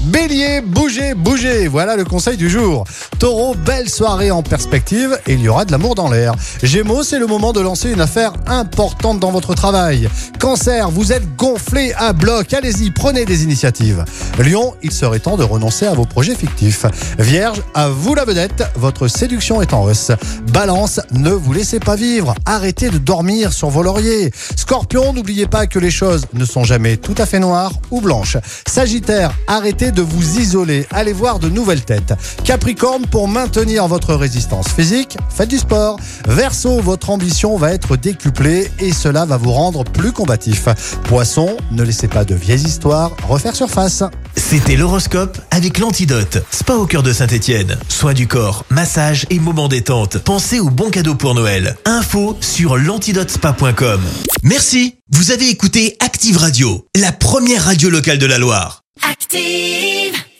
Bélier, bougez, bougez, voilà le conseil du jour. Taureau, belle soirée en perspective et il y aura de l'amour dans l'air. Gémeaux, c'est le moment de lancer une affaire importante dans votre travail. Cancer, vous êtes gonflé à bloc, allez-y, prenez des initiatives. Lion, il serait temps de renoncer à vos projets fictifs. Vierge, à vous la vedette, votre séduction est en hausse. Balance, ne vous laissez pas vivre, arrêtez de dormir sur vos lauriers. Scorpion, n'oubliez pas que les choses ne sont jamais tout à fait noires ou blanches. Sagittaire, arrêtez de vous isoler, allez voir de nouvelles têtes. Capricorne, pour maintenir votre résistance physique, faites du sport. Verseau, votre ambition va être décuplée et cela va vous rendre plus combatif. Poisson, ne laissez pas de vieilles histoires refaire surface. C'était l'horoscope avec l'antidote. Spa au cœur de Saint-Étienne. Soins du corps, massage et moments détente. Pensez aux bons cadeaux pour Noël. Info sur l'antidotespa.com. Merci. Vous avez écouté Active Radio, la première radio locale de la Loire. Active.